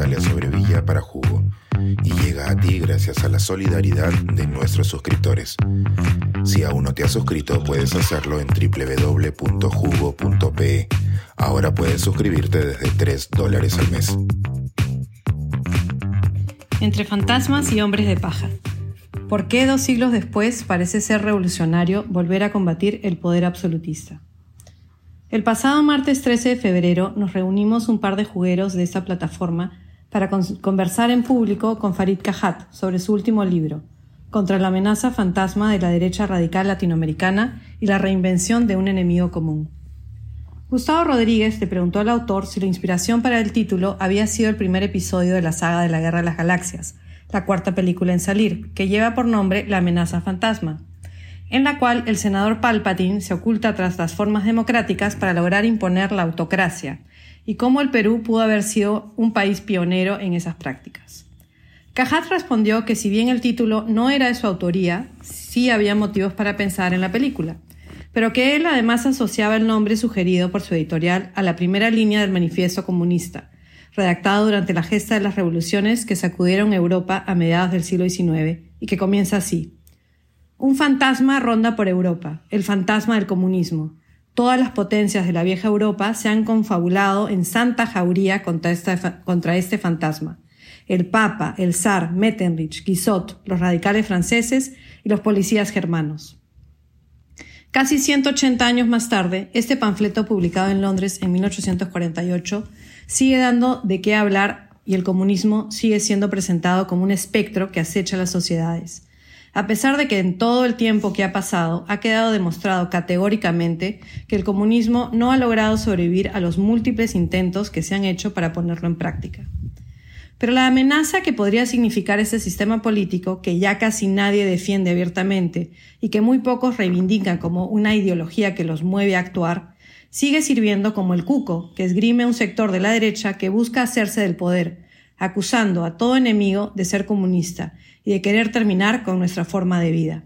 Natalia Sobrevilla para Jugo y llega a ti gracias a la solidaridad de nuestros suscriptores. Si aún no te has suscrito, puedes hacerlo en www.jugo.pe. Ahora puedes suscribirte desde 3 dólares al mes. Entre fantasmas y hombres de paja. ¿Por qué dos siglos después parece ser revolucionario volver a combatir el poder absolutista? El pasado martes 13 de febrero nos reunimos un par de jugueros de esta plataforma para conversar en público con Farid Cajat sobre su último libro, Contra la amenaza fantasma de la derecha radical latinoamericana y la reinvención de un enemigo común. Gustavo Rodríguez le preguntó al autor si la inspiración para el título había sido el primer episodio de la saga de la Guerra de las Galaxias, la cuarta película en salir, que lleva por nombre La amenaza fantasma, en la cual el senador Palpatine se oculta tras las formas democráticas para lograr imponer la autocracia, y cómo el Perú pudo haber sido un país pionero en esas prácticas. Cajat respondió que si bien el título no era de su autoría, sí había motivos para pensar en la película, pero que él además asociaba el nombre sugerido por su editorial a la primera línea del manifiesto comunista, redactado durante la gesta de las revoluciones que sacudieron Europa a mediados del siglo XIX, y que comienza así. Un fantasma ronda por Europa, el fantasma del comunismo. Todas las potencias de la vieja Europa se han confabulado en santa jauría contra, este fantasma. El Papa, el zar, Metternich, Guizot, los radicales franceses y los policías germanos. Casi 180 años más tarde, este panfleto publicado en Londres en 1848 sigue dando de qué hablar y el comunismo sigue siendo presentado como un espectro que acecha las sociedades a pesar de que en todo el tiempo que ha pasado ha quedado demostrado categóricamente que el comunismo no ha logrado sobrevivir a los múltiples intentos que se han hecho para ponerlo en práctica. Pero la amenaza que podría significar ese sistema político, que ya casi nadie defiende abiertamente y que muy pocos reivindican como una ideología que los mueve a actuar, sigue sirviendo como el cuco que esgrime un sector de la derecha que busca hacerse del poder, acusando a todo enemigo de ser comunista y de querer terminar con nuestra forma de vida.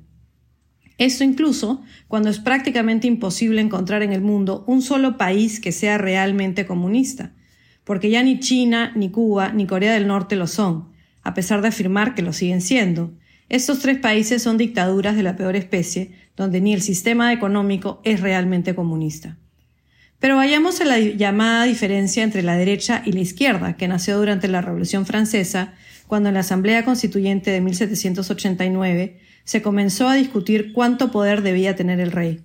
Esto incluso cuando es prácticamente imposible encontrar en el mundo un solo país que sea realmente comunista, porque ya ni China, ni Cuba, ni Corea del Norte lo son, a pesar de afirmar que lo siguen siendo. Estos tres países son dictaduras de la peor especie, donde ni el sistema económico es realmente comunista. Pero vayamos a la llamada diferencia entre la derecha y la izquierda, que nació durante la Revolución Francesa, cuando en la Asamblea Constituyente de 1789 se comenzó a discutir cuánto poder debía tener el rey.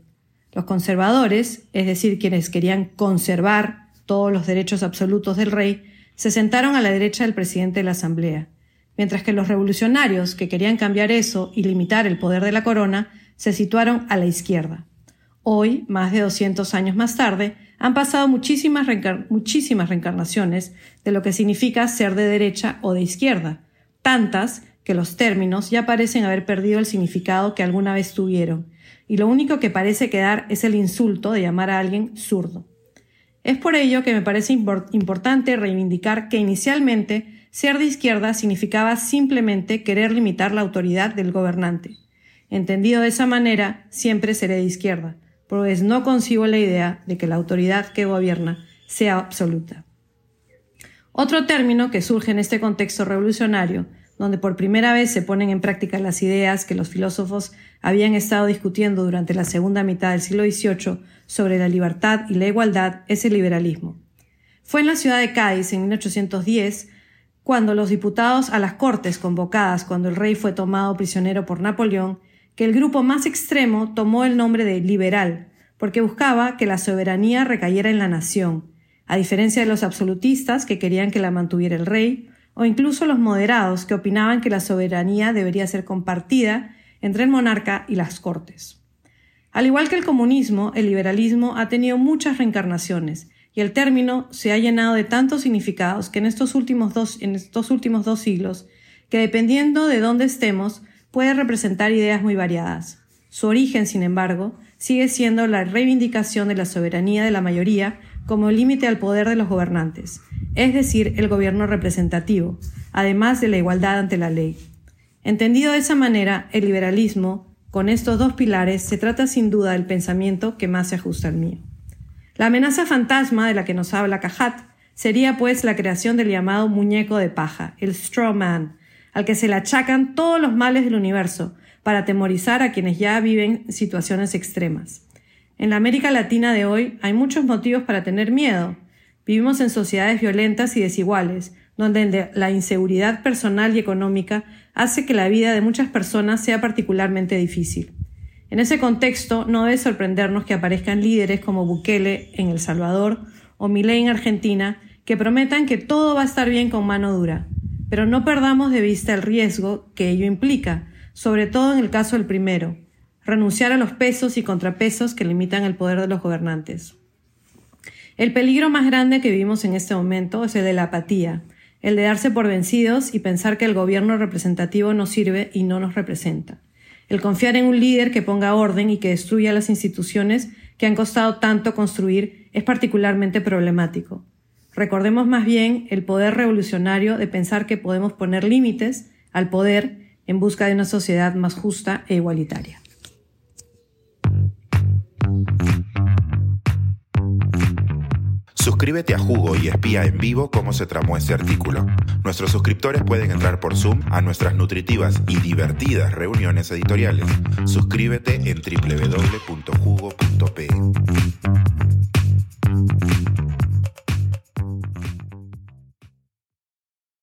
Los conservadores, es decir, quienes querían conservar todos los derechos absolutos del rey, se sentaron a la derecha del presidente de la Asamblea, mientras que los revolucionarios, que querían cambiar eso y limitar el poder de la corona, se situaron a la izquierda. Hoy, más de 200 años más tarde, han pasado muchísimas, muchísimas reencarnaciones de lo que significa ser de derecha o de izquierda, tantas que los términos ya parecen haber perdido el significado que alguna vez tuvieron, y lo único que parece quedar es el insulto de llamar a alguien zurdo. Es por ello que me parece importante reivindicar que inicialmente ser de izquierda significaba simplemente querer limitar la autoridad del gobernante. Entendido de esa manera, siempre seré de izquierda, pues no concibo la idea de que la autoridad que gobierna sea absoluta. Otro término que surge en este contexto revolucionario, donde por primera vez se ponen en práctica las ideas que los filósofos habían estado discutiendo durante la segunda mitad del siglo XVIII sobre la libertad y la igualdad, es el liberalismo. Fue en la ciudad de Cádiz en 1810 cuando los diputados a las Cortes convocadas cuando el rey fue tomado prisionero por Napoleón que el grupo más extremo tomó el nombre de liberal, porque buscaba que la soberanía recayera en la nación, a diferencia de los absolutistas que querían que la mantuviera el rey, o incluso los moderados que opinaban que la soberanía debería ser compartida entre el monarca y las cortes. Al igual que el comunismo, el liberalismo ha tenido muchas reencarnaciones, y el término se ha llenado de tantos significados que en estos últimos dos, en estos últimos dos siglos, que dependiendo de dónde estemos, puede representar ideas muy variadas. Su origen, sin embargo, sigue siendo la reivindicación de la soberanía de la mayoría como límite al poder de los gobernantes, es decir, el gobierno representativo, además de la igualdad ante la ley. Entendido de esa manera, el liberalismo, con estos dos pilares, se trata sin duda del pensamiento que más se ajusta al mío. La amenaza fantasma de la que nos habla Cajat sería pues la creación del llamado muñeco de paja, el straw man, al que se le achacan todos los males del universo, para atemorizar a quienes ya viven situaciones extremas. En la América Latina de hoy hay muchos motivos para tener miedo. Vivimos en sociedades violentas y desiguales, donde la inseguridad personal y económica hace que la vida de muchas personas sea particularmente difícil. En ese contexto, no debe sorprendernos que aparezcan líderes como Bukele en El Salvador o Milei en Argentina que prometan que todo va a estar bien con mano dura, pero no perdamos de vista el riesgo que ello implica, sobre todo en el caso del primero, renunciar a los pesos y contrapesos que limitan el poder de los gobernantes. El peligro más grande que vivimos en este momento es el de la apatía, el de darse por vencidos y pensar que el gobierno representativo no sirve y no nos representa, el confiar en un líder que ponga orden y que destruya las instituciones que han costado tanto construir es particularmente problemático. Recordemos más bien el poder revolucionario de pensar que podemos poner límites al poder en busca de una sociedad más justa e igualitaria. Suscríbete a Jugo y espía en vivo cómo se tramó este artículo. Nuestros suscriptores pueden entrar por Zoom a nuestras nutritivas y divertidas reuniones editoriales. Suscríbete en www.jugo.pe.